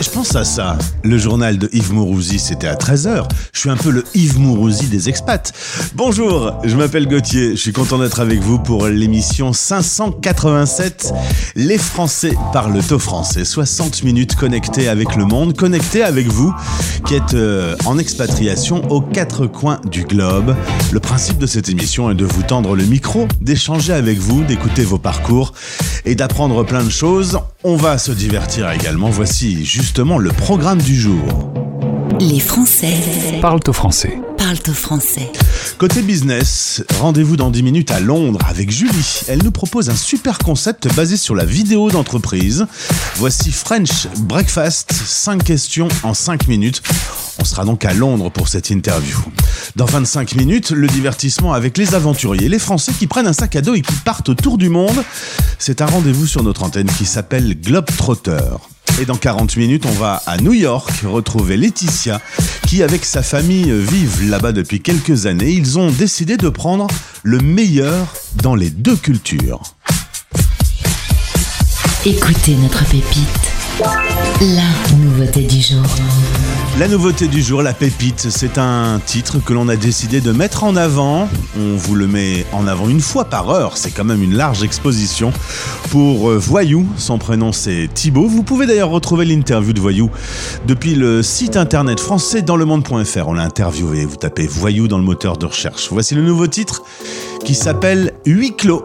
Je pense à ça. Le journal de Yves Mourouzi, c'était à 13h. Je suis un peu le Yves Mourouzi des expats. Bonjour, je m'appelle Gauthier. Je suis content d'être avec vous pour l'émission 587. Les Français parlent au français. 60 minutes connectés avec le monde, connectés avec vous qui êtes euh, en expatriation aux quatre coins du globe. Le principe de cette émission est de vous tendre le micro, d'échanger avec vous, d'écouter vos parcours et d'apprendre plein de choses. On va se divertir également. Voici justement le programme du jour. Les Français parlent au français. Côté business, rendez-vous dans 10 minutes à Londres avec Julie. Elle nous propose un super concept basé sur la vidéo d'entreprise. Voici French Breakfast, 5 questions en 5 minutes. On sera donc à Londres pour cette interview. Dans 25 minutes, le divertissement avec les aventuriers, les Français qui prennent un sac à dos et qui partent autour du monde. C'est un rendez-vous sur notre antenne qui s'appelle Globetrotter. Et dans 40 minutes, on va à New York retrouver Laetitia, qui avec sa famille vivent là-bas depuis quelques années. Ils ont décidé de prendre le meilleur dans les deux cultures. Écoutez notre pépite. La nouveauté du jour. La nouveauté du jour, la pépite, c'est un titre que l'on a décidé de mettre en avant. On vous le met en avant une fois par heure, c'est quand même une large exposition. Pour euh, Voyou, son prénom c'est Thibaut. Vous pouvez d'ailleurs retrouver l'interview de Voyou depuis le site internet français dans le monde.fr. On l'a interviewé, vous tapez Voyou dans le moteur de recherche. Voici le nouveau titre qui s'appelle Huit clos.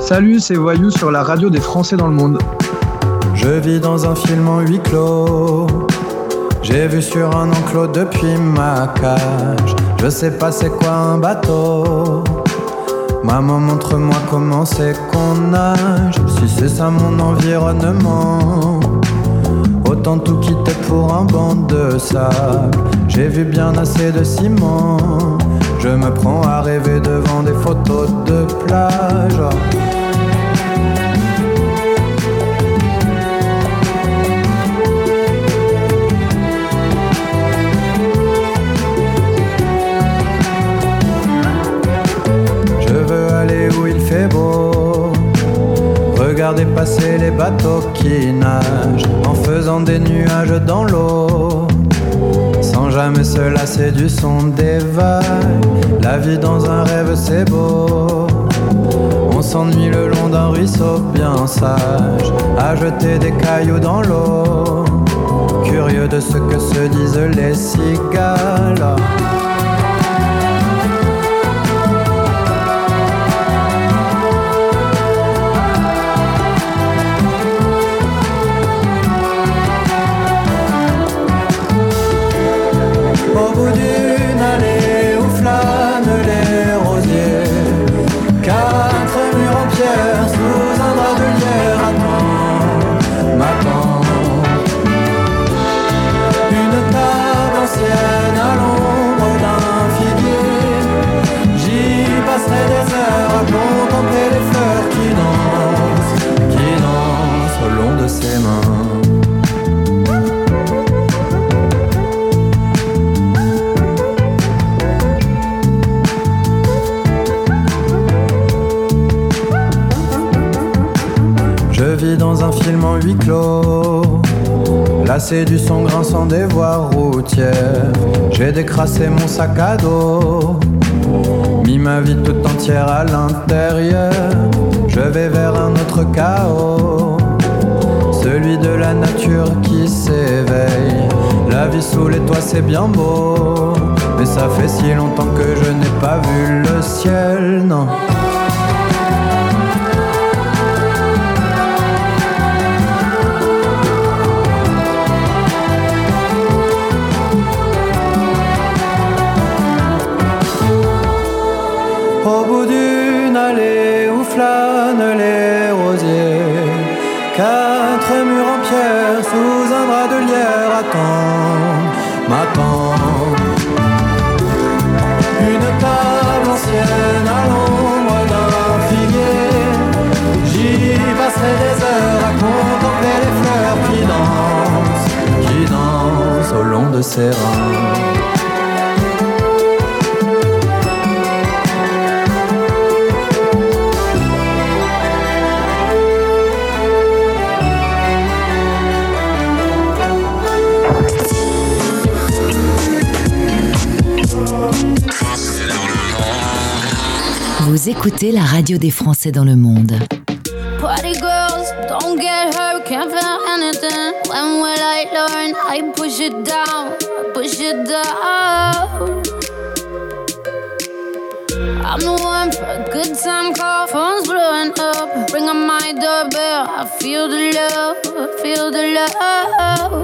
Salut, c'est Voyou sur la radio des Français dans le monde. Je vis dans un film en huis clos. J'ai vu sur un enclos depuis ma cage. Je sais pas c'est quoi un bateau. Maman, montre-moi comment c'est qu'on nage. Si c'est ça mon environnement. Autant tout quitter pour un banc de sable. J'ai vu bien assez de ciment. Je me prends à rêver devant des photos de plage. Passer les bateaux qui nagent en faisant des nuages dans l'eau. Sans jamais se lasser du son des vagues. La vie dans un rêve c'est beau. On s'ennuie le long d'un ruisseau bien sage, à jeter des cailloux dans l'eau. Curieux de ce que se disent les cigales. Huis. Lassé du son grinçant des voies routières, j'ai décrassé mon sac à dos. Mis ma vie tout entière à l'intérieur, je vais vers un autre chaos. Celui de la nature qui s'éveille. La vie sous les toits c'est bien beau, mais ça fait si longtemps que je n'ai pas vu le ciel, non. Serrant. Vous écoutez la radio des Français dans le monde. Party girls, don't get hurt, can't feel anything. When will I learn? I push it down, I'm the one for a good time call, phone's blowing up. Ring on my doorbell, I feel the love, I feel the love.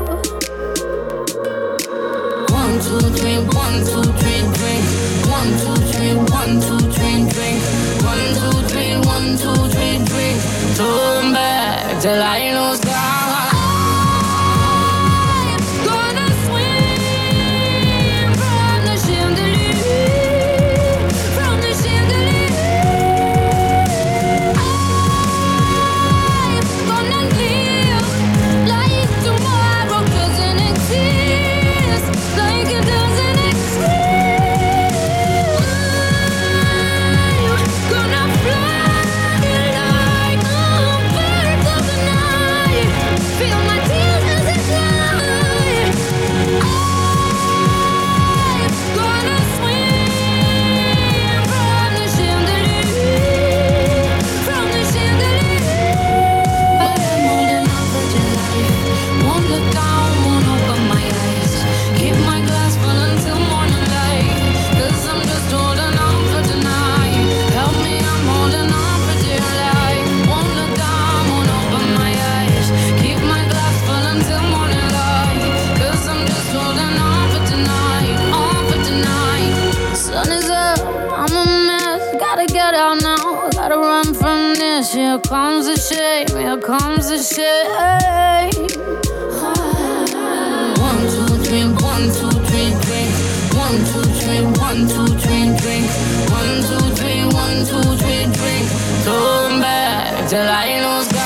One, two, three, one, two, three, drink. One, two, three, one, two, three, drink. Turn back till I lose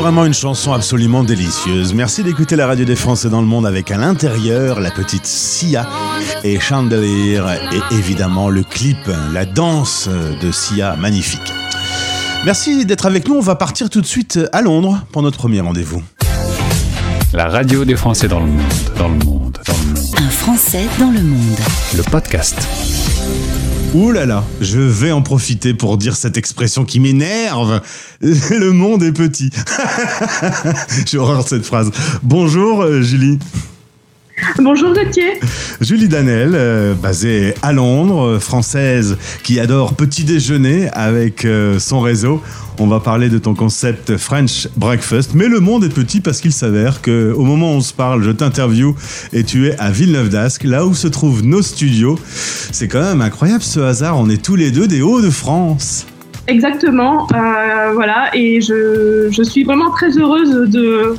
vraiment une chanson absolument délicieuse. Merci d'écouter la radio des Français dans le monde avec à l'intérieur la petite Sia et Chandelier et évidemment le clip, la danse de Sia, magnifique. Merci d'être avec nous. On va partir tout de suite à Londres pour notre premier rendez-vous. La radio des Français dans le monde, dans le monde, dans le monde. Un Français dans le monde. Le podcast. Ouh je vais en profiter pour dire cette expression qui m'énerve. Le monde est petit. J'ai horreur de cette phrase. Bonjour euh, Julie. Bonjour Gauthier. Julie Danel, euh, basée à Londres, euh, française qui adore petit déjeuner avec euh, son réseau. On va parler de ton concept French Breakfast. Mais le monde est petit parce qu'il s'avère que au moment où on se parle, je t'interview et tu es à Villeneuve d'Ascq, là où se trouvent nos studios. C'est quand même incroyable ce hasard. On est tous les deux des Hauts-de-France. Exactement, euh, voilà, et je, je suis vraiment très heureuse de,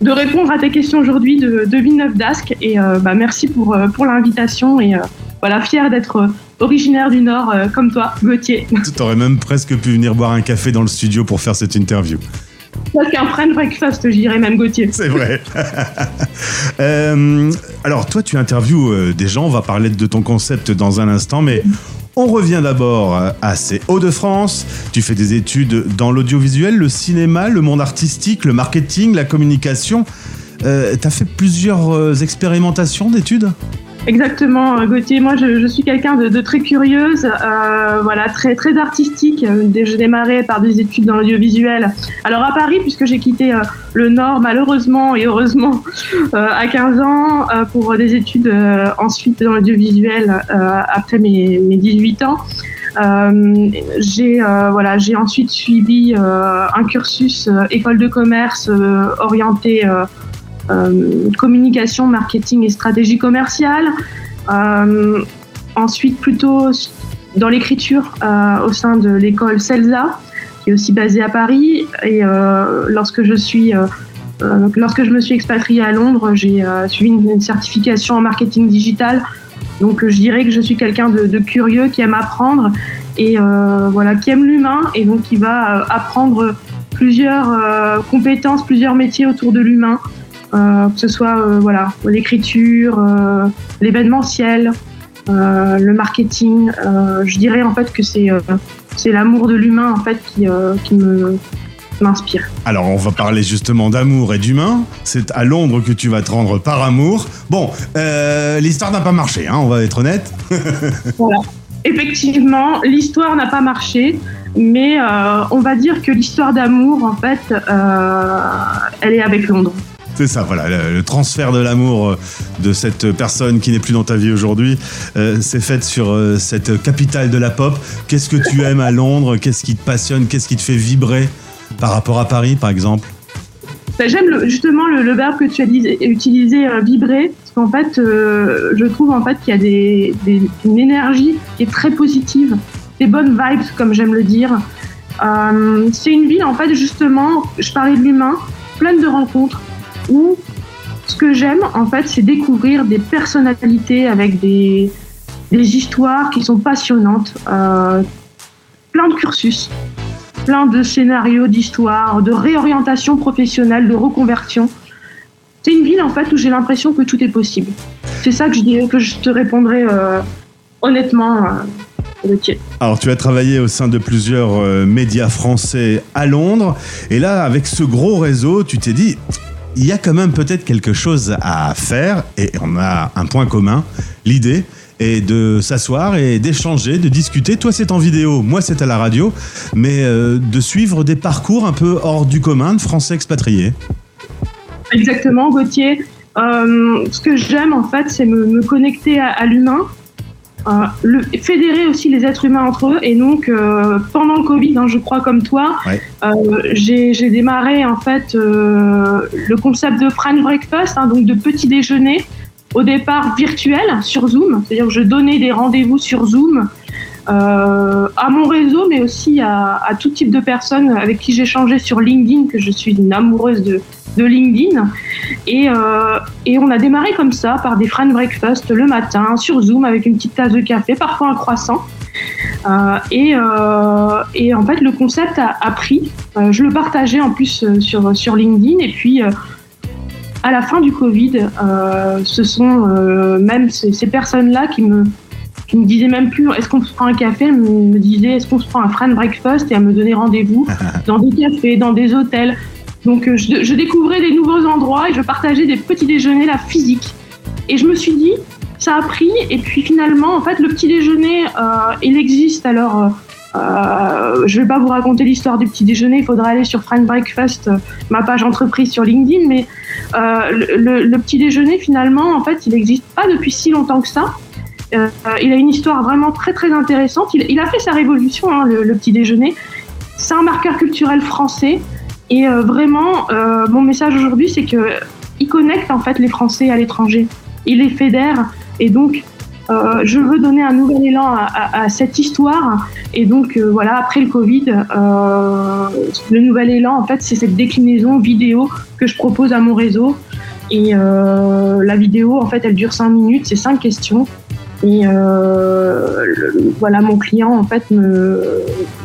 de répondre à tes questions aujourd'hui de, de Villeneuve d'Ascq, et euh, bah, merci pour, euh, pour l'invitation, et euh, voilà, fière d'être originaire du Nord euh, comme toi, Gauthier. Tu aurais même presque pu venir boire un café dans le studio pour faire cette interview. presque un French breakfast, je dirais même Gauthier. C'est vrai. Alors, toi, tu interviews des gens. On va parler de ton concept dans un instant, mais on revient d'abord à ces Hauts-de-France. Tu fais des études dans l'audiovisuel, le cinéma, le monde artistique, le marketing, la communication. Euh, tu as fait plusieurs euh, expérimentations d'études? Exactement, euh, Gauthier. Moi, je, suis quelqu'un de, très curieuse, euh, voilà, très très artistique. Euh, Je démarrais par des études dans l'audiovisuel. Alors à Paris, puisque j'ai quitté euh, le Nord, malheureusement et heureusement, à 15 ans, pour des études ensuite dans l'audiovisuel après mes, mes 18 ans. J'ai voilà, j'ai ensuite suivi un cursus école de commerce orienté communication, marketing et stratégie commerciale. Euh, ensuite, plutôt dans l'écriture euh, au sein de l'école CELSA, qui est aussi basée à Paris. Et euh, lorsque je suis euh, euh, lorsque je me suis expatriée à Londres, j'ai euh, suivi une, certification en marketing digital. Donc, euh, je dirais que je suis quelqu'un de, curieux qui aime apprendre et euh, voilà, qui aime l'humain et donc qui va euh, apprendre plusieurs euh, compétences, plusieurs métiers autour de l'humain, euh, que ce soit euh, voilà l'écriture, euh, l'événementiel, euh, le marketing. Euh, je dirais en fait que c'est euh, c'est l'amour de l'humain en fait qui, euh, qui me m'inspire. Alors, on va parler justement d'amour et d'humain. C'est à Londres que tu vas te rendre par amour. Bon, euh, l'histoire n'a pas marché, hein, on va être honnête. Voilà. Effectivement, l'histoire n'a pas marché, mais euh, on va dire que l'histoire d'amour, en fait, euh, elle est avec Londres. C'est ça, voilà, le, transfert de l'amour euh, de cette personne qui n'est plus dans ta vie aujourd'hui, euh, c'est fait sur euh, cette capitale de la pop. Qu'est-ce que tu aimes à Londres? Qu'est-ce qui te passionne? Qu'est-ce qui te fait vibrer par rapport à Paris, par exemple? Ben, J'aime justement le, le verbe que tu as utilisé, euh, vibrer, parce qu'en fait, je trouve en fait qu'il y a une énergie qui est très positive, des bonnes vibes, comme j'aime le dire. C'est une ville, en fait, justement, je parlais de l'humain, pleine de rencontres, où ce que j'aime, en fait, c'est découvrir des personnalités avec des, des histoires qui sont passionnantes, euh, plein de cursus, plein de scénarios d'histoire, de réorientation professionnelle, de reconversion. C'est une ville en fait où j'ai l'impression que tout est possible. C'est ça que je te répondrai euh, honnêtement, euh. Alors, tu as travaillé au sein de plusieurs euh, médias français à Londres, et là, avec ce gros réseau, tu t'es dit, il y a quand même peut-être quelque chose à faire, et on a un point commun, l'idée est de s'asseoir et d'échanger, de discuter. Toi, c'est en vidéo, moi, c'est à la radio, mais euh, de suivre des parcours un peu hors du commun de Français expatriés. Exactement, Gauthier. Euh, ce que j'aime en fait, c'est me, me connecter à, l'humain, le, fédérer aussi les êtres humains entre eux. Et donc, euh, pendant le Covid, hein, je crois comme toi, Ouais. euh, j'ai démarré en fait euh, le concept de French Breakfast, hein, donc de petit déjeuner, au départ virtuel sur Zoom. C'est-à-dire que je donnais des rendez-vous sur Zoom. Euh, à mon réseau, mais aussi à, tout type de personnes avec qui j'échangeais sur LinkedIn, que je suis une amoureuse de, LinkedIn. Et, euh, et on a démarré comme ça, par des friend breakfast le matin, sur Zoom, avec une petite tasse de café, parfois un croissant. Euh, et, en fait, le concept a, a pris. Je le partageais en plus sur, LinkedIn. Et puis, à la fin du Covid, ce sont même ces personnes-là qui me, qui me disaient même plus est-ce qu'on se prend un café? Elles me disaient est-ce qu'on se prend un friend breakfast? Et à me donner rendez-vous dans des cafés, dans des hôtels. Donc euh, je, je découvrais des nouveaux endroits et je partageais des petits déjeuners là physiques. Et je me suis dit, ça a pris. Et puis finalement, en fait, le petit déjeuner, euh, il existe. Alors, euh, euh, je vais pas vous raconter l'histoire du petit déjeuner. Il faudra aller sur Friend Breakfast, ma page entreprise sur LinkedIn. Mais euh, le, le- le petit déjeuner, finalement, en fait, il n'existe pas depuis si longtemps que ça. Euh, il a une histoire vraiment très très intéressante. Il, a fait sa révolution, hein, le, petit déjeuner. C'est un marqueur culturel français. Et euh, vraiment, euh, mon message aujourd'hui, c'est que il connecte en fait les Français à l'étranger. Il les fédère. Et donc, je veux donner un nouvel élan à, cette histoire. Et donc, voilà, après le Covid, le nouvel élan, en fait, c'est cette déclinaison vidéo que je propose à mon réseau. Et la vidéo, en fait, elle dure 5 minutes, c'est 5 questions. Et euh, voilà, mon client, en fait, me,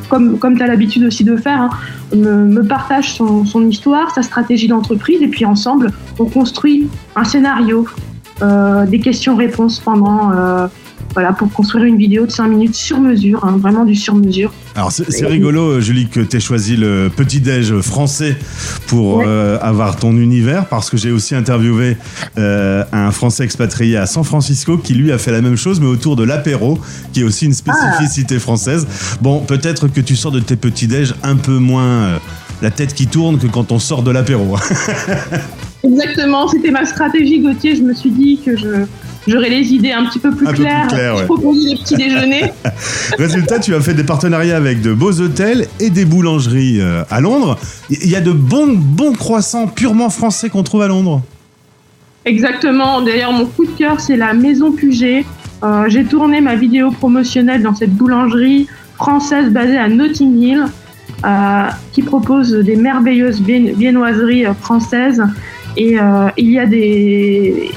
comme, comme tu as l'habitude aussi de faire, hein, me, me partage son, son histoire, sa stratégie d'entreprise, et puis ensemble, on construit un scénario, euh, des questions-réponses pendant, euh, voilà, pour construire une vidéo de 5 minutes sur mesure, hein, vraiment du sur mesure. Alors c'est rigolo, Julie, que tu aies choisi le petit-déj français pour Ouais. euh, avoir ton univers, parce que j'ai aussi interviewé euh, un Français expatrié à San Francisco qui lui a fait la même chose, mais autour de l'apéro, qui est aussi une spécificité française. Bon, peut-être que tu sors de tes petits-déj un peu moins euh, la tête qui tourne que quand on sort de l'apéro. Exactement, c'était ma stratégie, Gauthier. Je me suis dit que je j'aurais les idées un petit peu plus Un peu plus claires. claires, ouais. Je proposais les petits déjeuners. Résultat, tu as fait des partenariats avec de beaux hôtels et des boulangeries euh, à Londres. Il y a de bons, bons croissants purement français qu'on trouve à Londres. Exactement. D'ailleurs, mon coup de cœur, c'est la Maison Puget. Euh, J'ai tourné ma vidéo promotionnelle dans cette boulangerie française basée à Notting Hill, euh, qui propose des merveilleuses vien- viennoiseries françaises. Et euh, il y a des,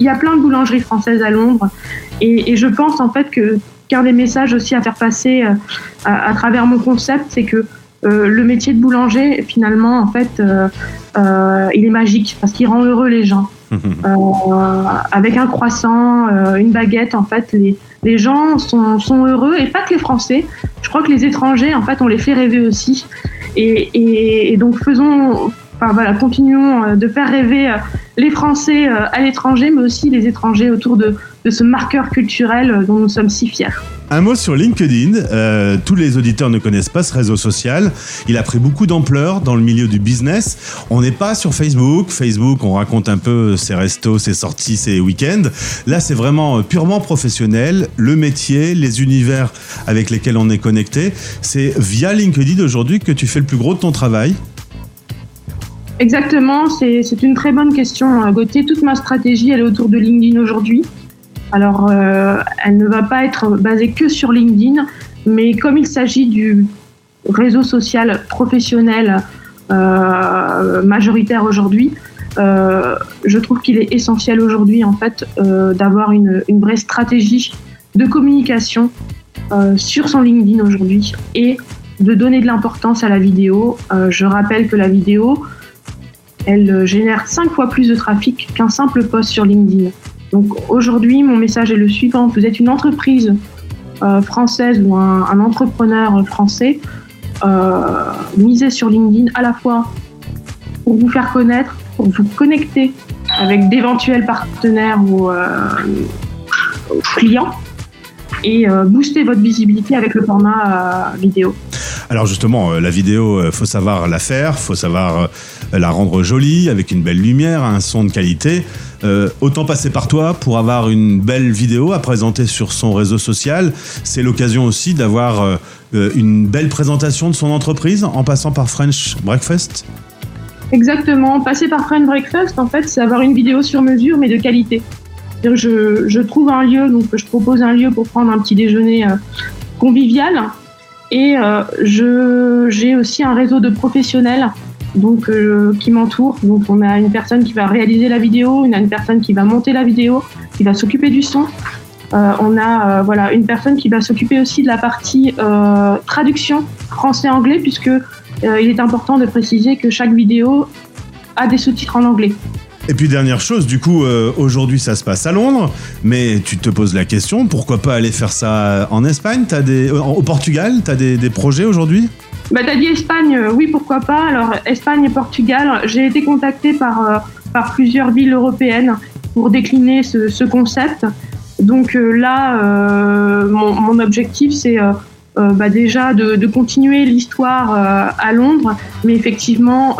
il y a plein de boulangeries françaises à Londres. Et, et je pense en fait que qu'un des messages aussi à faire passer euh, à, à travers mon concept, c'est que euh, le métier de boulanger, finalement, en fait, euh, il est magique parce qu'il rend heureux les gens. Avec un croissant, une baguette, en fait, les, les gens sont, sont heureux et pas que les Français. Je crois que les étrangers, en fait, on les fait rêver aussi. Et, et- et donc faisons, enfin voilà, continuons de faire rêver les Français euh, à l'étranger, mais aussi les étrangers autour de, ce marqueur culturel euh, dont nous sommes si fiers. Un mot sur LinkedIn. Euh, tous les auditeurs ne connaissent pas ce réseau social. Il a pris beaucoup d'ampleur dans le milieu du business. On n'est pas sur Facebook. Facebook, on raconte un peu ses restos, ses sorties, ses week-ends. Là, c'est vraiment purement professionnel. Le métier, les univers avec lesquels on est connecté. C'est via LinkedIn aujourd'hui que tu fais le plus gros de ton travail. Exactement, c'est une très bonne question, euh, Gauthier. Toute ma stratégie, elle est autour de LinkedIn aujourd'hui. Alors, euh, elle ne va pas être basée que sur LinkedIn, mais comme il s'agit du réseau social professionnel euh, majoritaire aujourd'hui, euh, je trouve qu'il est essentiel aujourd'hui, en fait, d'avoir une, une vraie stratégie de communication sur son LinkedIn aujourd'hui et de donner de l'importance à la vidéo. Je rappelle que la vidéo, elle euh, génère cinq fois plus de trafic qu'un simple post sur LinkedIn. Donc aujourd'hui, mon message est le suivant. Vous êtes une entreprise euh, française ou un, entrepreneur français, euh, misez sur LinkedIn à la fois pour vous faire connaître, pour vous connecter avec d'éventuels partenaires ou clients et booster votre visibilité avec le format vidéo. Alors justement, euh, la vidéo, euh, faut savoir la faire, faut savoir euh, la rendre jolie, avec une belle lumière, un son de qualité. Autant passer par toi pour avoir une belle vidéo à présenter sur son réseau social. C'est l'occasion aussi d'avoir une belle présentation de son entreprise en passant par French Breakfast. Exactement. Passer par Friend Breakfast, en fait, c'est avoir une vidéo sur mesure, mais de qualité. Je, je trouve un lieu, donc je propose un lieu pour prendre un petit déjeuner convivial. Et euh, je, j'ai aussi un réseau de professionnels donc, euh, qui m'entourent. Donc, on a une personne qui va réaliser la vidéo, on a une personne qui va monter la vidéo, qui va s'occuper du son. Euh, on a euh, voilà, une personne qui va s'occuper aussi de la partie euh, traduction français-anglais, puisque euh, il est important de préciser que chaque vidéo a des sous-titres en anglais. Et puis dernière chose, du coup, euh, aujourd'hui ça se passe à Londres, mais tu te poses la question, pourquoi pas aller faire ça en Espagne? T'as des, euh, Au Portugal T'as des, des projets aujourd'hui? Bah, t'as dit Espagne, euh, oui, pourquoi pas. Alors, Espagne et Portugal, j'ai été contactée par, par plusieurs villes européennes pour décliner ce, ce concept. Donc là, mon, objectif, c'est bah, déjà de, continuer l'histoire à Londres, mais effectivement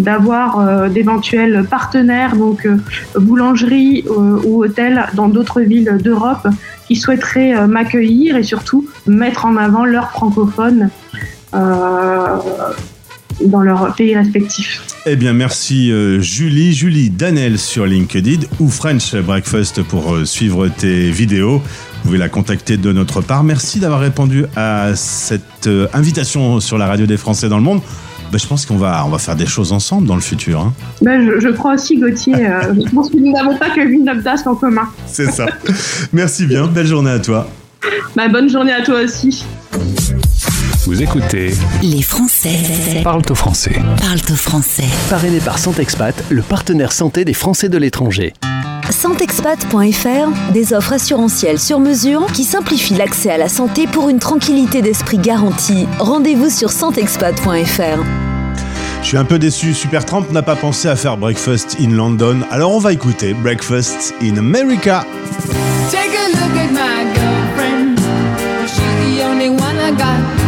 d'avoir euh, d'éventuels partenaires, donc euh, boulangeries euh, ou hôtels dans d'autres villes d'Europe qui souhaiteraient m'accueillir et surtout mettre en avant leurs francophones dans leur pays respectif. Eh bien, merci Julie. Julie Danel sur LinkedIn ou French Breakfast pour suivre tes vidéos. Vous pouvez la contacter de notre part. Merci d'avoir répondu à cette invitation sur la radio des Français dans le monde. Bah, je pense qu'on va, on va faire des choses ensemble dans le futur. hein. Bah, je, je crois aussi, Gauthier. euh, je pense que nous n'avons pas que Villeneuve d'Ascq en commun. C'est ça. Merci bien. Belle journée à toi. Bah, bonne journée à toi aussi. Vous écoutez Les Français Parle au français. parlent au français. Parrainé par Santexpat, le partenaire santé des Français de l'étranger. Santexpat.fr, des offres assurantielles sur mesure qui simplifient l'accès à la santé pour une tranquillité d'esprit garantie. Rendez-vous sur santexpat.fr. Je suis un peu déçu. Supertramp n'a pas pensé à faire Breakfast in London. Alors on va écouter Breakfast in America. Take a look at my girlfriend. She's the only one I got.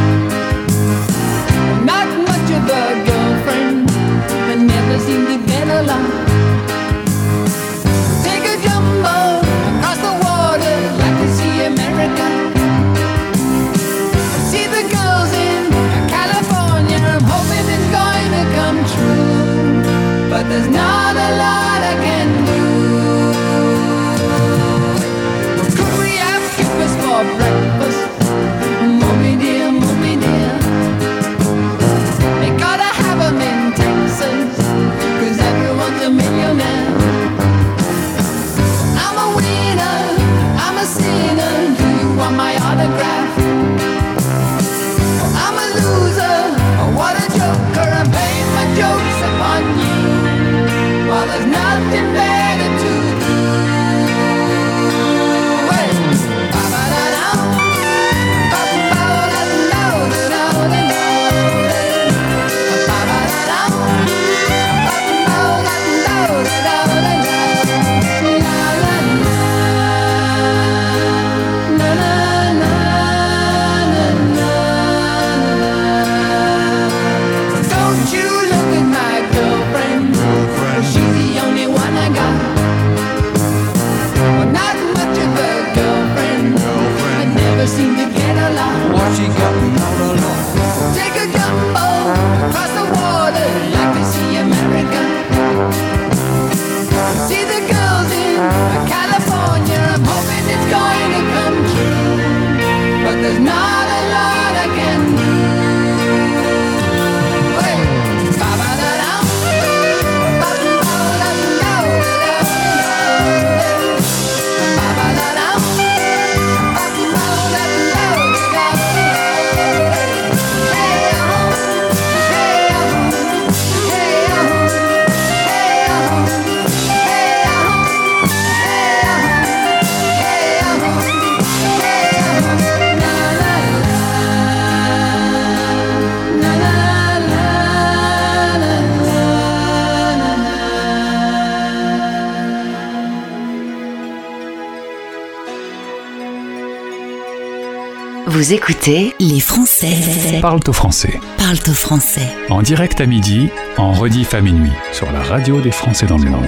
Vous écoutez Les Français Parle au français. parlent au français. En direct à midi, en rediff à minuit, sur la radio des Français dans le monde.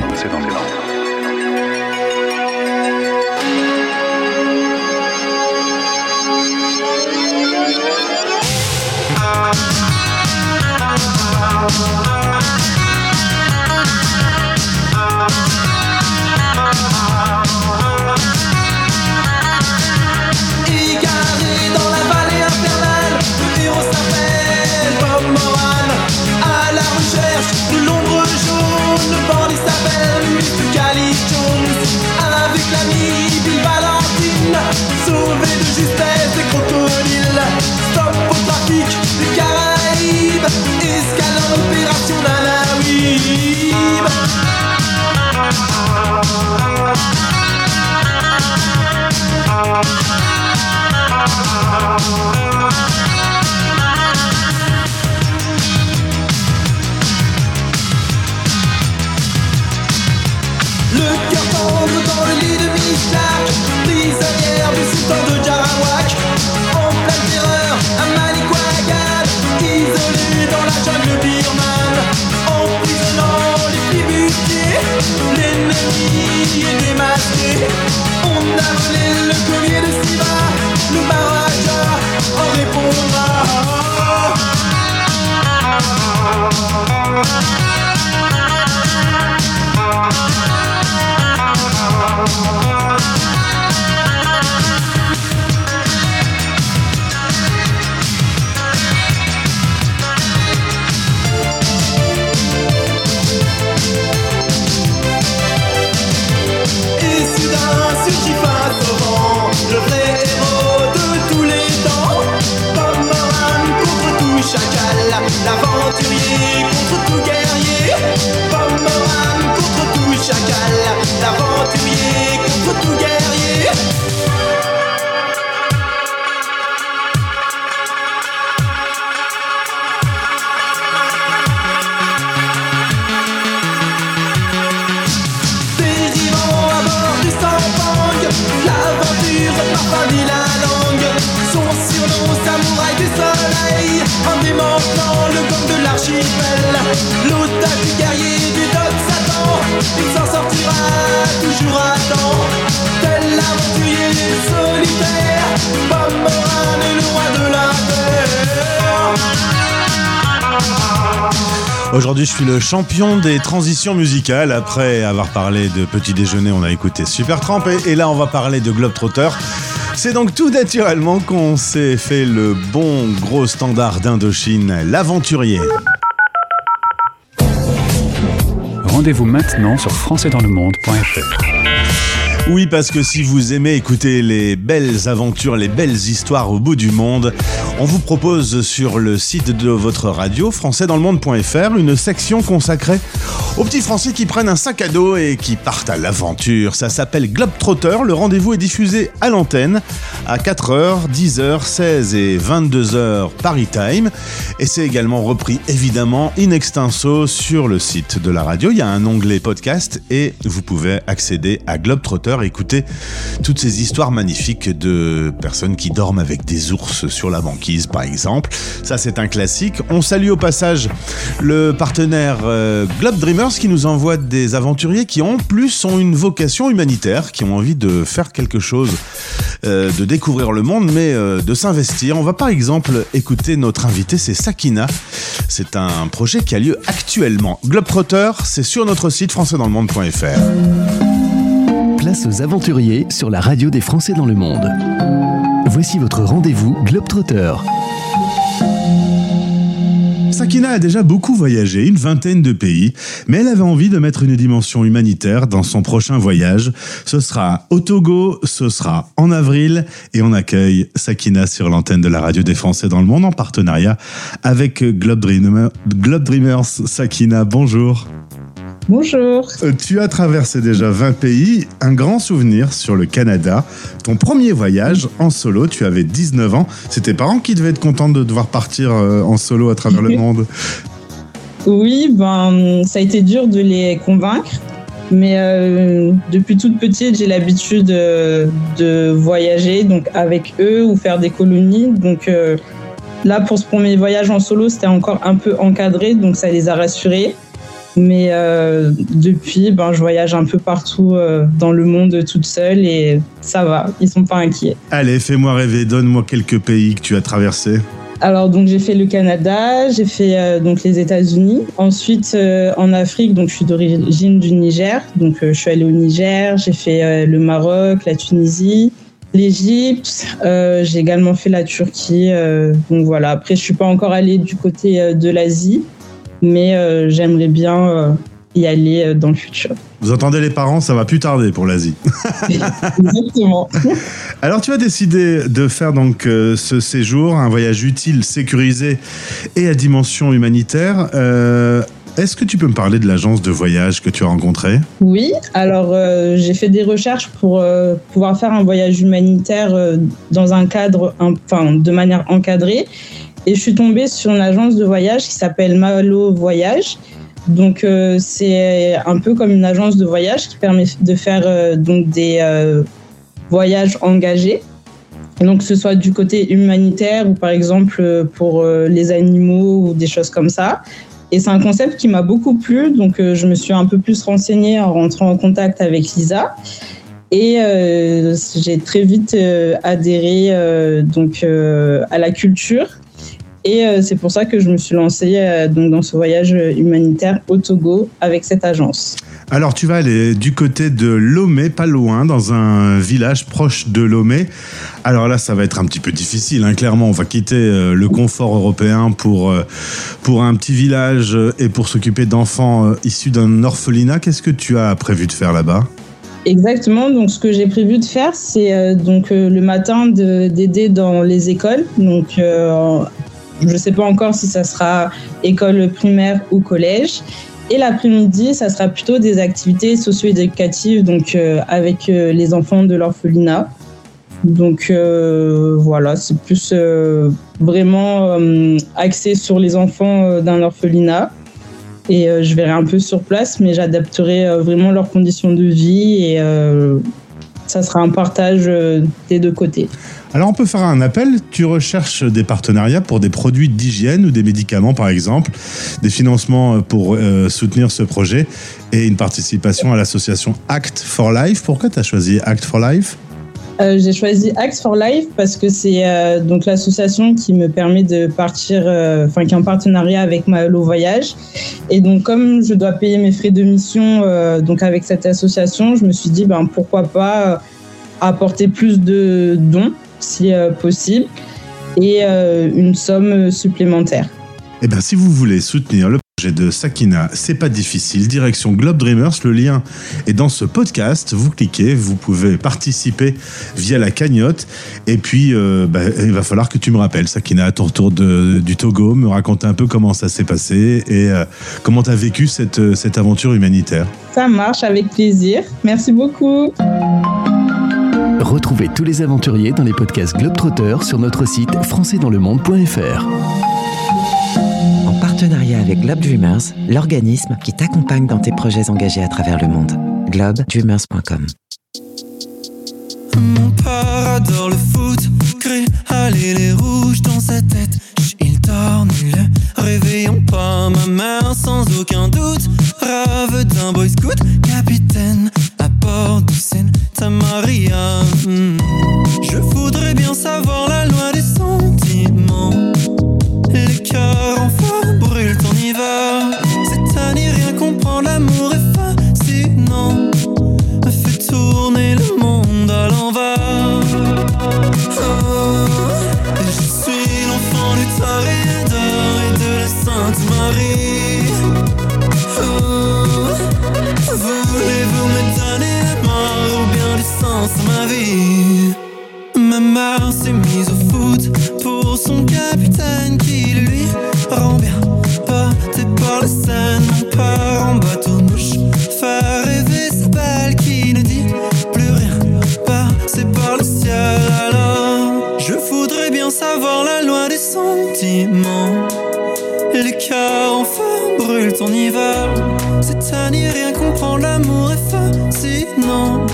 Aujourd'hui, je suis le champion des transitions musicales. Après avoir parlé de petit déjeuner, on a écouté Supertramp et, et là, on va parler de Globetrotter. C'est donc tout naturellement qu'on s'est fait le bon gros standard d'Indochine, l'aventurier. Rendez-vous maintenant sur françaisdanslemonde.fr. Oui, parce que si vous aimez écouter les belles aventures, les belles histoires au bout du monde, on vous propose sur le site de votre radio, françaisdanslemonde.fr, une section consacrée aux petits Français qui prennent un sac à dos et qui partent à l'aventure. Ça s'appelle Globetrotter. Le rendez-vous est diffusé à l'antenne à 4h, 10h, 16 et 22h Paris Time. Et c'est également repris évidemment in extenso sur le site de la radio. Il y a un onglet podcast et vous pouvez accéder à Globetrotter, écouter toutes ces histoires magnifiques de personnes qui dorment avec des ours sur la banquise par exemple. Ça c'est un classique. On salue au passage le partenaire euh, Globe Dreamers qui nous envoie des aventuriers qui en plus ont une vocation humanitaire, qui ont envie de faire quelque chose, euh, de découvrir le monde, mais euh, de s'investir. On va par exemple écouter notre invité, c'est Sakina. C'est un projet qui a lieu actuellement. Globetrotter, c'est sur notre site françaisdanslemonde.fr. Aux aventuriers sur la radio des Français dans le monde. Voici votre rendez-vous Globetrotter. Sakina a déjà beaucoup voyagé, une vingtaine de pays, mais elle avait envie de mettre une dimension humanitaire dans son prochain voyage. Ce sera au Togo, ce sera en avril, et on accueille Sakina sur l'antenne de la radio des Français dans le monde en partenariat avec Globe, Globe Dreamers. Sakina, bonjour. Bonjour. Euh, Tu as traversé déjà 20 pays, un grand souvenir sur le Canada. Ton premier voyage en solo, tu avais 19 ans. C'est tes parents qui devaient être contents de devoir partir euh, en solo à travers le monde. Oui, ben, ça a été dur de les convaincre. Mais euh, depuis toute petite, j'ai l'habitude de voyager donc avec eux ou faire des colonies. Donc euh, là, pour ce premier voyage en solo, c'était encore un peu encadré, donc ça les a rassurés. Mais euh, depuis, ben, je voyage un peu partout euh, dans le monde toute seule et ça va, ils sont pas inquiets. Allez, fais-moi rêver, donne-moi quelques pays que tu as traversés. Alors donc j'ai fait le Canada, j'ai fait euh, donc les États-Unis. Ensuite en Afrique, donc je suis d'origine du Niger, donc je suis allée au Niger. J'ai fait le Maroc, la Tunisie, l'Égypte. Euh, j'ai également fait la Turquie. euh, donc voilà. Après je suis pas encore allée du côté de l'Asie, mais euh, j'aimerais bien euh, y aller euh, dans le futur. Vous entendez les parents, ça va plus tarder pour l'Asie. Exactement. Alors tu as décidé de faire donc euh, ce séjour, un voyage utile, sécurisé et à dimension humanitaire. Euh, Est-ce que tu peux me parler de l'agence de voyage que tu as rencontrée? Oui, alors euh, j'ai fait des recherches pour euh, pouvoir faire un voyage humanitaire euh, dans un cadre, enfin de manière encadrée, et je suis tombée sur une agence de voyage qui s'appelle Malo Voyage. Donc euh, c'est un peu comme une agence de voyage qui permet de faire euh, donc des euh, voyages engagés. Donc que ce soit du côté humanitaire ou par exemple pour les animaux ou des choses comme ça. Et c'est un concept qui m'a beaucoup plu, donc je me suis un peu plus renseignée en rentrant en contact avec Lisa. Et j'ai très vite adhéré donc, à la culture. Et euh, c'est pour ça que je me suis lancée euh, donc, dans ce voyage humanitaire au Togo avec cette agence. Alors tu vas aller du côté de Lomé, pas loin, dans un village proche de Lomé. Alors là, ça va être un petit peu difficile. hein. Clairement, on va quitter euh, le confort européen pour, pour un petit village et pour s'occuper d'enfants issus d'un orphelinat. Qu'est-ce que tu as prévu de faire là-bas? Exactement. Donc, ce que j'ai prévu de faire, c'est euh, donc euh, le matin de- d'aider dans les écoles. Donc, euh, je ne sais pas encore si ça sera école primaire ou collège. Et l'après-midi, ça sera plutôt des activités socio-éducatives, donc euh, avec euh, les enfants de l'orphelinat. Donc euh, voilà, c'est plus vraiment axé sur les enfants d'un orphelinat. Et je verrai un peu sur place, mais j'adapterai vraiment leurs conditions de vie ça sera un partage euh, des deux côtés. Alors on peut faire un appel, tu recherches des partenariats pour des produits d'hygiène ou des médicaments par exemple, des financements pour euh, soutenir ce projet et une participation à l'association Act for Life. Pourquoi tu as choisi Act for Life? Euh, j'ai choisi Axe for Life parce que c'est euh, donc l'association qui me permet de partir, euh, enfin qui est en partenariat avec Mahalo Voyage. Et donc comme je dois payer mes frais de mission donc avec cette association, je me suis dit ben pourquoi pas apporter plus de dons si possible et une somme supplémentaire. Eh bien, si vous voulez soutenir le projet de Sakina, c'est pas difficile. Direction Globe Dreamers, le lien est dans ce podcast. Vous cliquez, vous pouvez participer via la cagnotte. Et puis, euh, bah, il va falloir que tu me rappelles, Sakina, à ton retour de- du Togo, me raconter un peu comment ça s'est passé et euh, comment tu as vécu cette, euh, cette aventure humanitaire. Ça marche avec plaisir. Merci beaucoup. Retrouvez tous les aventuriers dans les podcasts Globetrotter sur notre site françaisdanslemonde.fr. Avec Globe Dreamers, l'organisme qui t'accompagne dans tes projets engagés à travers le monde. globedreamers.com Mon père adore le foot, crée aller les rouges dans sa tête. Il dort nul, réveillons pas ma mère sans aucun doute. Rêve d'un boy scout, capitaine à bord du Santa Maria. Hmm. Je voudrais bien savoir la tourner le monde à l'envers. Oh, je suis l'enfant du Toréador et de la Sainte Marie. Oh, voulez-vous me donner la mort ou bien du sens à ma vie? Ma mère s'est mise au foot pour son capitaine qui lui feu brûlent en hiver. C'est à n'y rien comprendre, l'amour est fascinant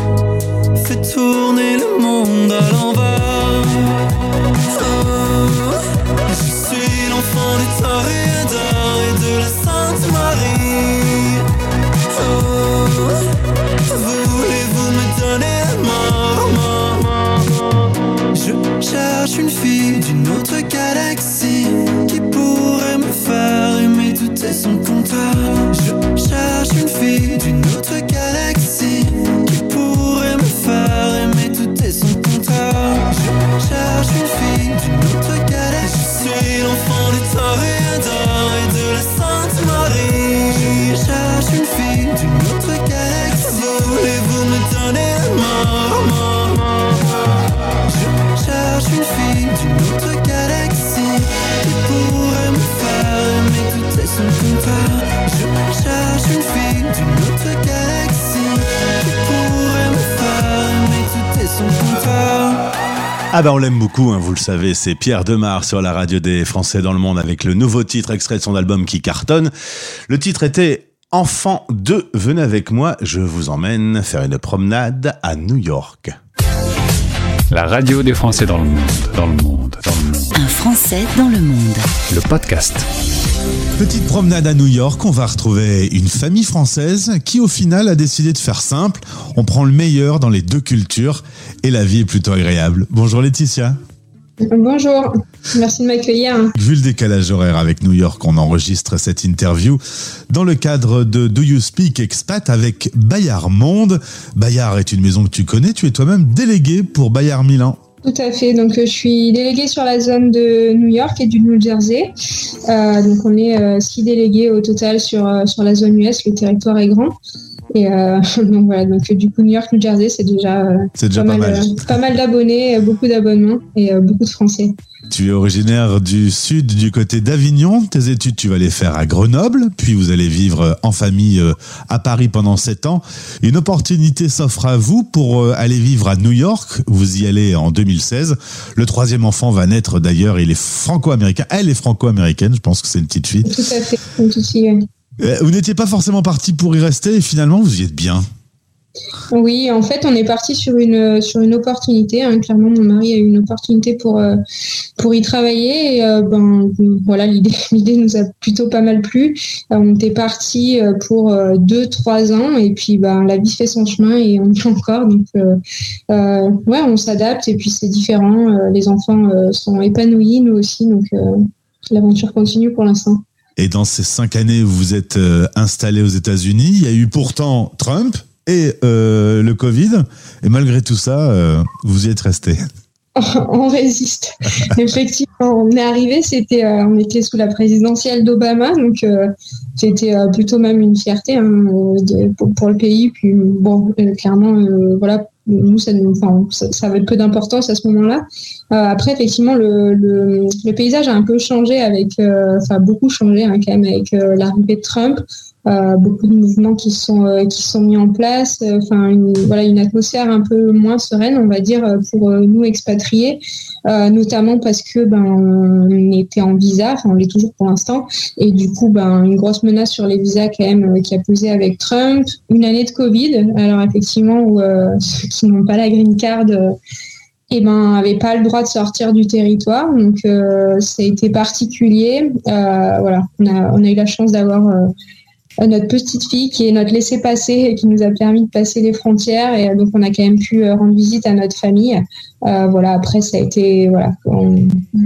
fait tourner le monde à l'envers. Oh, je suis l'enfant du Toréador et de la Sainte Marie. Oh, voulez-vous me donner la mort Je cherche une fille d'une autre Ah bah on l'aime beaucoup, hein, vous le savez, c'est Pierre Demar sur la radio des Français dans le monde avec le nouveau titre extrait de son album qui cartonne. Le titre était Enfant 2, venez avec moi, je vous emmène faire une promenade à New York. La radio des Français dans le monde, dans le monde, dans le monde. Un Français dans le monde. Le podcast. Petite promenade à New York, on va retrouver une famille française qui au final a décidé de faire simple. On prend le meilleur dans les deux cultures et la vie est plutôt agréable. Bonjour Laetitia. Bonjour, merci de m'accueillir. Vu le décalage horaire avec New York, on enregistre cette interview dans le cadre de Do You Speak Expat avec Bayard Monde. Bayard est une maison que tu connais, tu es toi-même délégué pour Bayard Milan. Tout à fait, donc je suis déléguée sur la zone de New York et du New Jersey. Euh, donc on est euh, six délégués au total sur, euh, sur la zone US, le territoire est grand. Et euh, donc voilà, donc euh, du coup New York, New Jersey, c'est déjà, euh, déjà pas mal. pas mal d'abonnés, beaucoup d'abonnements et beaucoup de Français. Tu es originaire du sud, du côté d'Avignon. Tes études, tu vas les faire à Grenoble, puis vous allez vivre en famille à Paris pendant sept ans. Une opportunité s'offre à vous pour aller vivre à New York. Vous y allez en 2016. Le troisième enfant va naître d'ailleurs. Il est franco-américain. Elle est franco-américaine. Je pense que c'est une petite fille. Tout à fait, ici, ouais. Euh, Vous n'étiez pas forcément parti pour y rester et finalement vous y êtes bien. Oui, en fait, on est parti sur une sur une opportunité. hein. Clairement, mon mari a eu une opportunité pour euh, pour y travailler. Et, euh, ben voilà, l'idée nous a plutôt pas mal plu. Euh, on était parti euh, pour euh, deux trois ans et puis ben la vie fait son chemin et on est encore. Donc euh, euh, ouais, on s'adapte et puis c'est différent. Euh, les enfants euh, sont épanouis, nous aussi. Donc euh, l'aventure continue pour l'instant. Et dans ces cinq années où vous êtes euh, installé aux États-Unis, il y a eu pourtant Trump et euh, le Covid. Et malgré tout ça, euh, vous y êtes resté. on résiste. Effectivement, on est arrivé, c'était, euh, on était sous la présidentielle d'Obama, donc c'était plutôt même une fierté hein, de- pour, pour le pays. Puis bon, clairement, voilà, nous ça, nous- ça, avait peu d'importance à ce moment-là. Euh, après, effectivement, le paysage a un peu changé avec, euh, enfin beaucoup changé hein, quand même avec euh, l'arrivée de Trump. Euh, beaucoup de mouvements qui sont euh, qui sont mis en place euh, enfin une, voilà une atmosphère un peu moins sereine on va dire euh, pour euh, nous expatriés. Euh, notamment parce que ben on était en visa on l'est toujours pour l'instant. Et du coup ben une grosse menace sur les visas quand même qui a pesé avec Trump. Une année de Covid. Alors effectivement où ceux qui n'ont pas la green card eh ben, avaient pas le droit de sortir du territoire. Donc, ça a été particulier. Voilà, on a, on a eu la chance d'avoir notre petite fille qui est notre laissé-passer et qui nous a permis de passer les frontières. Et euh, donc, on a quand même pu euh, rendre visite à notre famille. Euh, voilà, après, ça a été, voilà, on,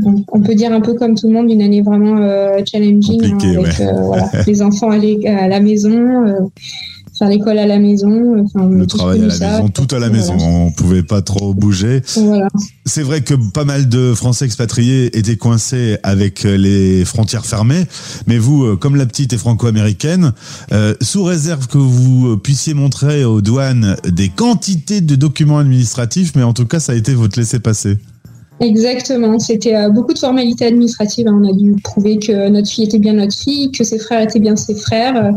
on- on peut dire un peu comme tout le monde, une année vraiment euh, challenging. hein, avec ouais. euh, voilà, les enfants à la maison. Euh, faire l'école à la maison, enfin, Le travail à la maison, tout à la maison. On pouvait pas trop bouger. Voilà. C'est vrai que pas mal de Français expatriés étaient coincés avec les frontières fermées, mais vous, euh, comme la petite est franco-américaine, euh, sous réserve que vous euh, puissiez montrer aux douanes des quantités de documents administratifs, mais en tout cas, ça a été votre laissez-passer. Exactement, c'était euh, beaucoup de formalités administratives. hein. On a dû prouver que notre fille était bien notre fille, que ses frères étaient bien ses frères,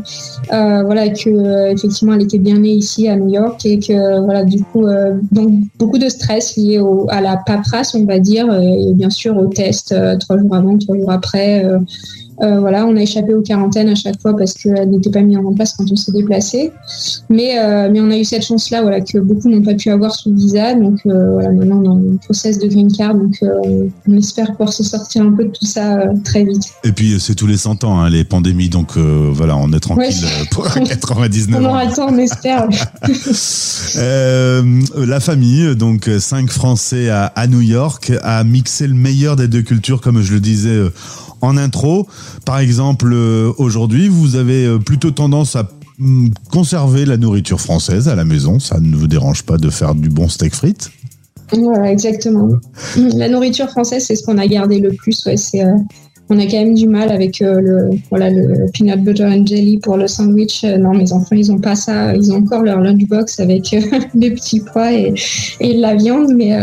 euh, voilà, que euh, effectivement elle était bien née ici à New York et que voilà, du coup, euh, donc beaucoup de stress lié au, à la paperasse, on va dire, et bien sûr au test euh, trois jours avant, trois jours après. Euh, voilà, on a échappé aux quarantaines à chaque fois parce qu'elles n'étaient pas mises en place quand on s'est déplacé. Mais, euh, mais on a eu cette chance-là, voilà, que beaucoup n'ont pas pu avoir sous visa. Donc euh, voilà, maintenant on est en process de green card, donc on espère pouvoir se sortir un peu de tout ça très vite. Et puis, c'est tous les 100 ans, hein, les pandémies, donc voilà, on est tranquille Ouais. pour 99 On ans. aura le temps, on espère. La famille, donc euh, cinq Français à, à New York, a mixé le meilleur des deux cultures, comme je le disais en intro. Par exemple, euh, aujourd'hui, vous avez euh, plutôt tendance à mm, conserver la nourriture française à la maison. Ça ne vous dérange pas de faire du bon steak frites? Voilà, exactement. La nourriture française, c'est ce qu'on a gardé le plus. Ouais, c'est, euh, on a quand même du mal avec euh, le, voilà, le peanut butter and jelly pour le sandwich. Euh, non, mes enfants, ils ont pas ça. Ils ont encore leur lunchbox avec euh, des petits pois et, et de la viande, mais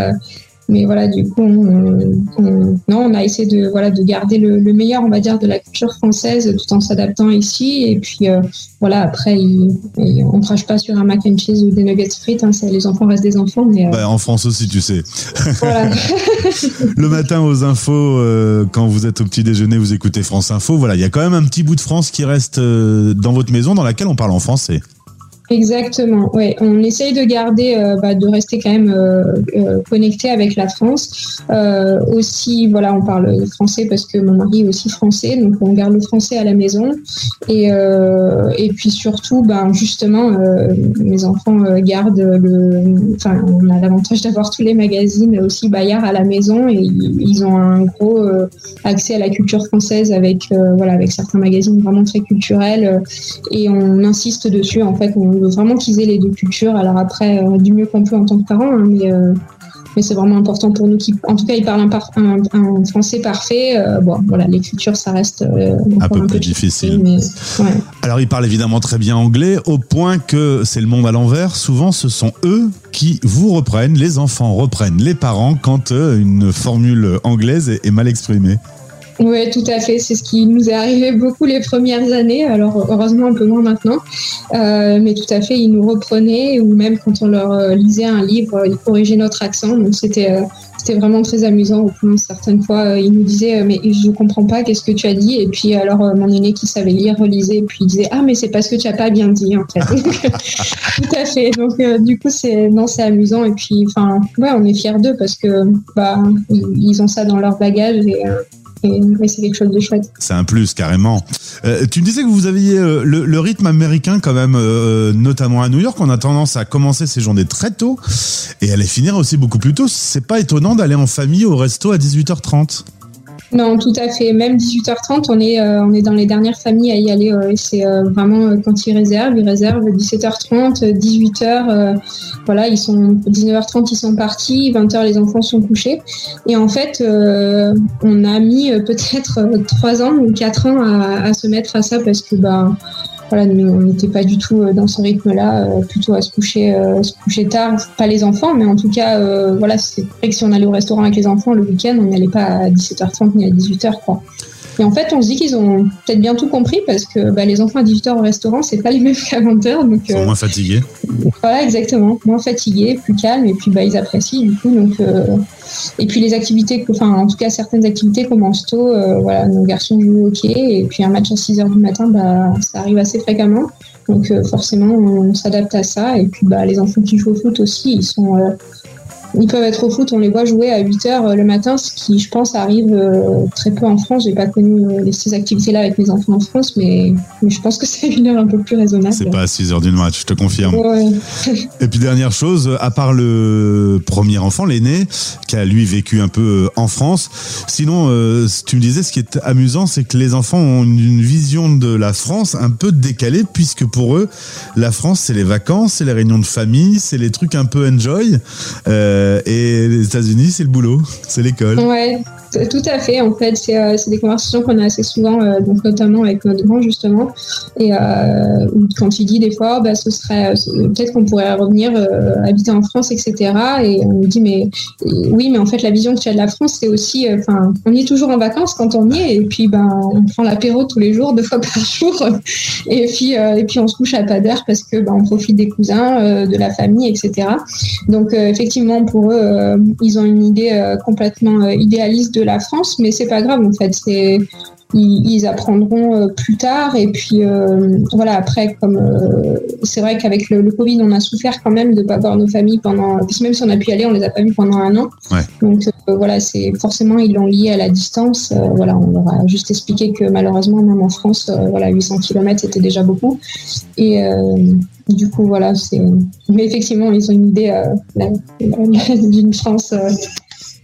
mais voilà, du coup, on, on- non, on a essayé de voilà de garder le, le meilleur, on va dire, de la culture française, tout en s'adaptant ici. Et puis euh, voilà, après, il- il- on crache pas sur un mac and cheese ou des nuggets frites. Hein, ça, les enfants restent des enfants, mais euh, Bah, En France aussi, tu sais. voilà. Le matin aux infos, euh, quand vous êtes au petit déjeuner, vous écoutez France Info. Voilà, il y a quand même un petit bout de France qui reste euh, dans votre maison, dans laquelle on parle en français. Exactement, ouais. On essaye de garder, euh, bah, de rester quand même euh, euh, connecté avec la France. Euh, aussi, voilà, on parle français parce que mon mari est aussi français, donc on garde le français à la maison. Et, euh, et puis surtout, ben justement, mes enfants gardent le, enfin, on a l'avantage d'avoir tous les magazines aussi Bayard à la maison et ils ont un gros accès à la culture française avec, voilà, avec certains magazines vraiment très culturels. et on insiste dessus. En fait, on veut vraiment qu'ils aient les deux cultures. Alors après, euh, du mieux qu'on peut en tant que parents, hein, mais, euh, mais c'est vraiment important pour nous. Qui, en tout cas, ils parlent un, par- un- un français parfait. Euh, bon, voilà, les cultures, ça reste euh, Un peu plus difficile. mais ouais. Alors, il parle évidemment très bien anglais, au point que c'est le monde à l'envers. Souvent, ce sont eux qui vous reprennent, les enfants reprennent les parents quand une formule anglaise est, est mal exprimée. Oui, tout à fait. C'est ce qui nous est arrivé beaucoup les premières années. Alors, heureusement, un peu moins maintenant. Euh, mais tout à fait, ils nous reprenaient ou même quand on leur euh, lisait un livre, ils corrigeaient notre accent. Donc, c'était euh, c'était vraiment très amusant. Au point, certaines fois, ils nous disaient euh, Mais je comprends pas, qu'est-ce que tu as dit? Et puis, alors, mon aîné qui savait lire relisait. Et puis, il disait Ah, mais c'est parce que tu as pas bien dit, en fait. tout à fait. Donc, euh, du coup, c'est non, c'est amusant. Et puis, enfin, ouais, on est fiers d'eux parce que bah, ils, ils ont ça dans leur bagage. Et, euh, c'est quelque chose de chouette. C'est un plus, carrément. Euh, tu me disais que vous aviez euh, le, le rythme américain quand même, euh, notamment à New York. On a tendance à commencer ses journées très tôt et à les finir aussi beaucoup plus tôt. C'est pas étonnant d'aller en famille au resto à 18h30. Non, tout à fait. Même 18h30, on est, euh, on est dans les dernières familles à y aller. C'est euh, vraiment euh, quand ils réservent, ils réservent 17h30, 18h. euh, voilà, ils sont 19h30, ils sont partis. 20h, les enfants sont couchés. Et en fait, on a mis peut-être euh, 3 ans ou 4 ans à, à se mettre à ça parce que bah, voilà, on n'était pas du tout euh, dans ce rythme-là, euh, plutôt à se coucher, euh, se coucher tard. Pas les enfants, mais en tout cas, voilà, c'est vrai que si on allait au restaurant avec les enfants le week-end, on n'y allait pas à 17h30 ni à 18h, quoi. Et en fait, on se dit qu'ils ont peut-être bien tout compris parce que bah, les enfants à 18h au restaurant, c'est pas les mêmes qu'à 20h. Donc, Ils sont euh, moins fatigués. voilà, exactement. Moins fatigués, plus calmes, et puis bah, ils apprécient du coup. Donc, euh, et puis les activités, enfin en tout cas certaines activités commencent tôt. euh, voilà, nos garçons jouent au hockey, et puis un match à 6 h du matin, bah, ça arrive assez fréquemment. Donc euh, forcément, on s'adapte à ça. Et puis bah, les enfants qui jouent au foot aussi, ils sont euh, ils peuvent être au foot, on les voit jouer à 8 heures le matin, ce qui, je pense, arrive euh, très peu en France. J'ai pas connu euh, ces activités-là avec mes enfants en France, mais, mais je pense que c'est une heure un peu plus raisonnable. C'est pas à 6h du match, je te confirme. Ouais. Et puis dernière chose, à part le premier enfant, l'aîné, qui a lui vécu un peu euh, en France, sinon, euh, tu me disais, ce qui est amusant, c'est que les enfants ont une, une vision de la France un peu décalée, puisque pour eux, la France, c'est les vacances, c'est les réunions de famille, c'est les trucs un peu enjoy, euh, et les États-Unis, c'est le boulot, c'est l'école. Tout à fait. En fait, c'est euh, c'est des conversations qu'on a assez souvent, euh, donc notamment avec notre grand justement, et euh, quand il dit des fois, bah, ce serait peut-être qu'on pourrait revenir habiter en France, etc. Et on lui dit mais oui, mais en fait la vision que tu as de la France, c'est aussi, enfin, on y est toujours en vacances quand on y est, et puis ben on prend l'apéro tous les jours, deux fois par jour, et puis et puis on se couche à pas d'heure parce que ben, on profite des cousins, de la famille, etc. Donc effectivement pour eux, ils ont une idée complètement idéaliste de la France, mais c'est pas grave en fait. C'est ils, apprendront euh, plus tard et puis euh, voilà après comme euh, c'est vrai qu'avec le, le Covid on a souffert quand même de pas voir nos familles pendant parce que même si on a pu y aller on les a pas vus pendant un an Ouais. donc euh, voilà c'est forcément ils l'ont lié à la distance voilà on leur a juste expliqué que malheureusement même en France voilà 800 km c'était déjà beaucoup et du coup voilà c'est mais effectivement ils ont une idée d'une France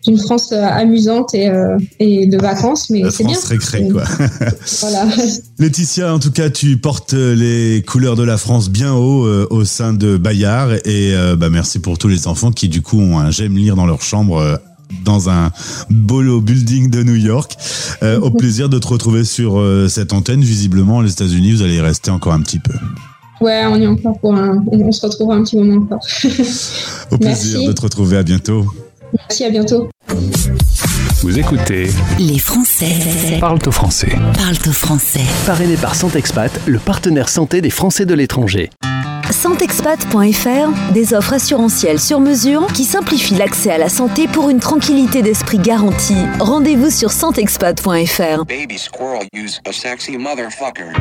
d'une France euh, amusante et, euh, et de vacances mais c'est bien France récré, quoi. voilà Laetitia, en tout cas, tu portes les couleurs de la France bien haut euh, au sein de Bayard et euh, bah, merci pour tous les enfants qui du coup ont un j'aime lire dans leur chambre dans un beau building de New York. Euh, au plaisir de te retrouver sur euh, cette antenne. Visiblement, les États-Unis, vous allez y rester encore un petit peu. ouais on y est encore pour un on se retrouvera un petit moment encore Au plaisir Merci. de te retrouver. À bientôt. Merci à bientôt Vous écoutez Les Français Parle au français. parlent au français. Parrainé par Santexpat, le partenaire santé des Français de l'étranger. Santexpat.fr, des offres assurantielles sur mesure qui simplifient l'accès à la santé pour une tranquillité d'esprit garantie. Rendez-vous sur santexpat.fr. Baby squirrel use a sexy motherfucker.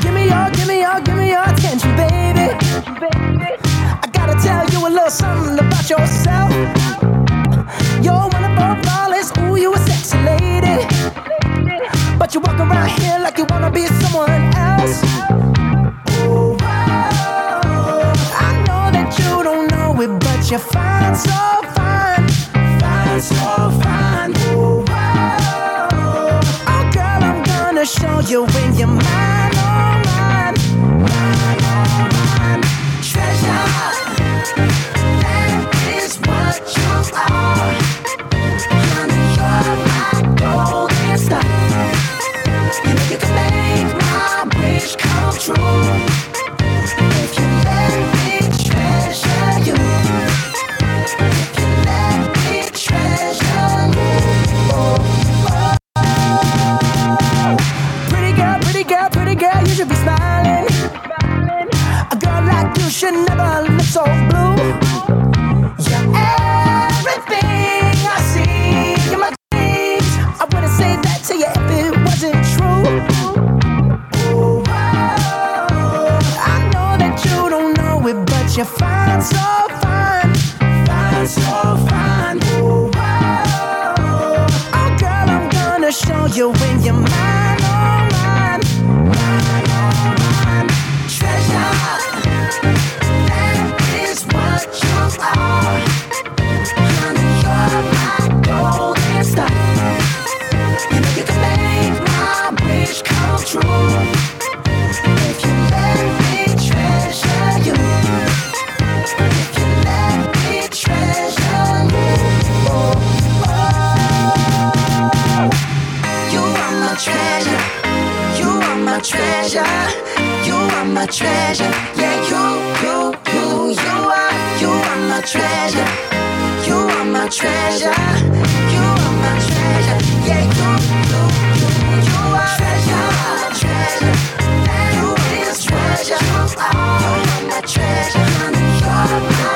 Give me your, give me your, give me your attention, baby. Gotta tell you a little something about yourself. You're one above flawless, ooh, you a sexy lady. But you walk around here like you wanna be someone else. Ooh, wow. I know that you don't know it, but you're fine, so fine. Fine, so fine. Ooh. Oh, girl, I'm gonna show you when you're mine, treasure. You are my treasure. You are my treasure. Yeah, you, you, you, you are, you are my treasure. You are my treasure. You are my treasure. Yeah, you, you, you, you are treasure, treasure. You is treasure. You are my treasure. Honey, you're my gold.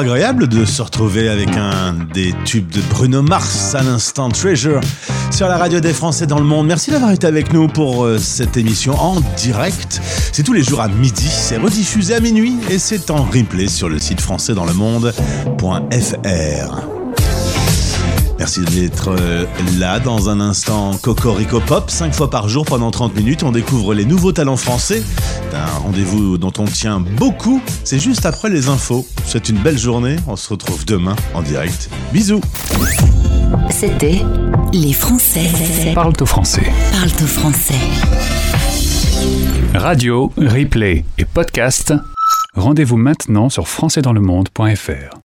Agréable de se retrouver avec un des tubes de Bruno Mars à l'instant Treasure sur la radio des Français dans le monde. Merci d'avoir été avec nous pour euh, cette émission en direct. C'est tous les jours à midi, c'est rediffusé à minuit et c'est en replay sur le site français dans le monde.fr. Merci d'être euh, là dans un instant Cocorico Pop, 5 fois par jour pendant 30 minutes. On découvre les nouveaux talents français d'un rendez-vous dont on tient beaucoup. C'est juste après les infos. C'est une belle journée. On se retrouve demain en direct. Bisous. C'était Les Français. Parle au français. Parle au français. Radio, replay et podcast. Rendez-vous maintenant sur françaisdanslemonde.fr.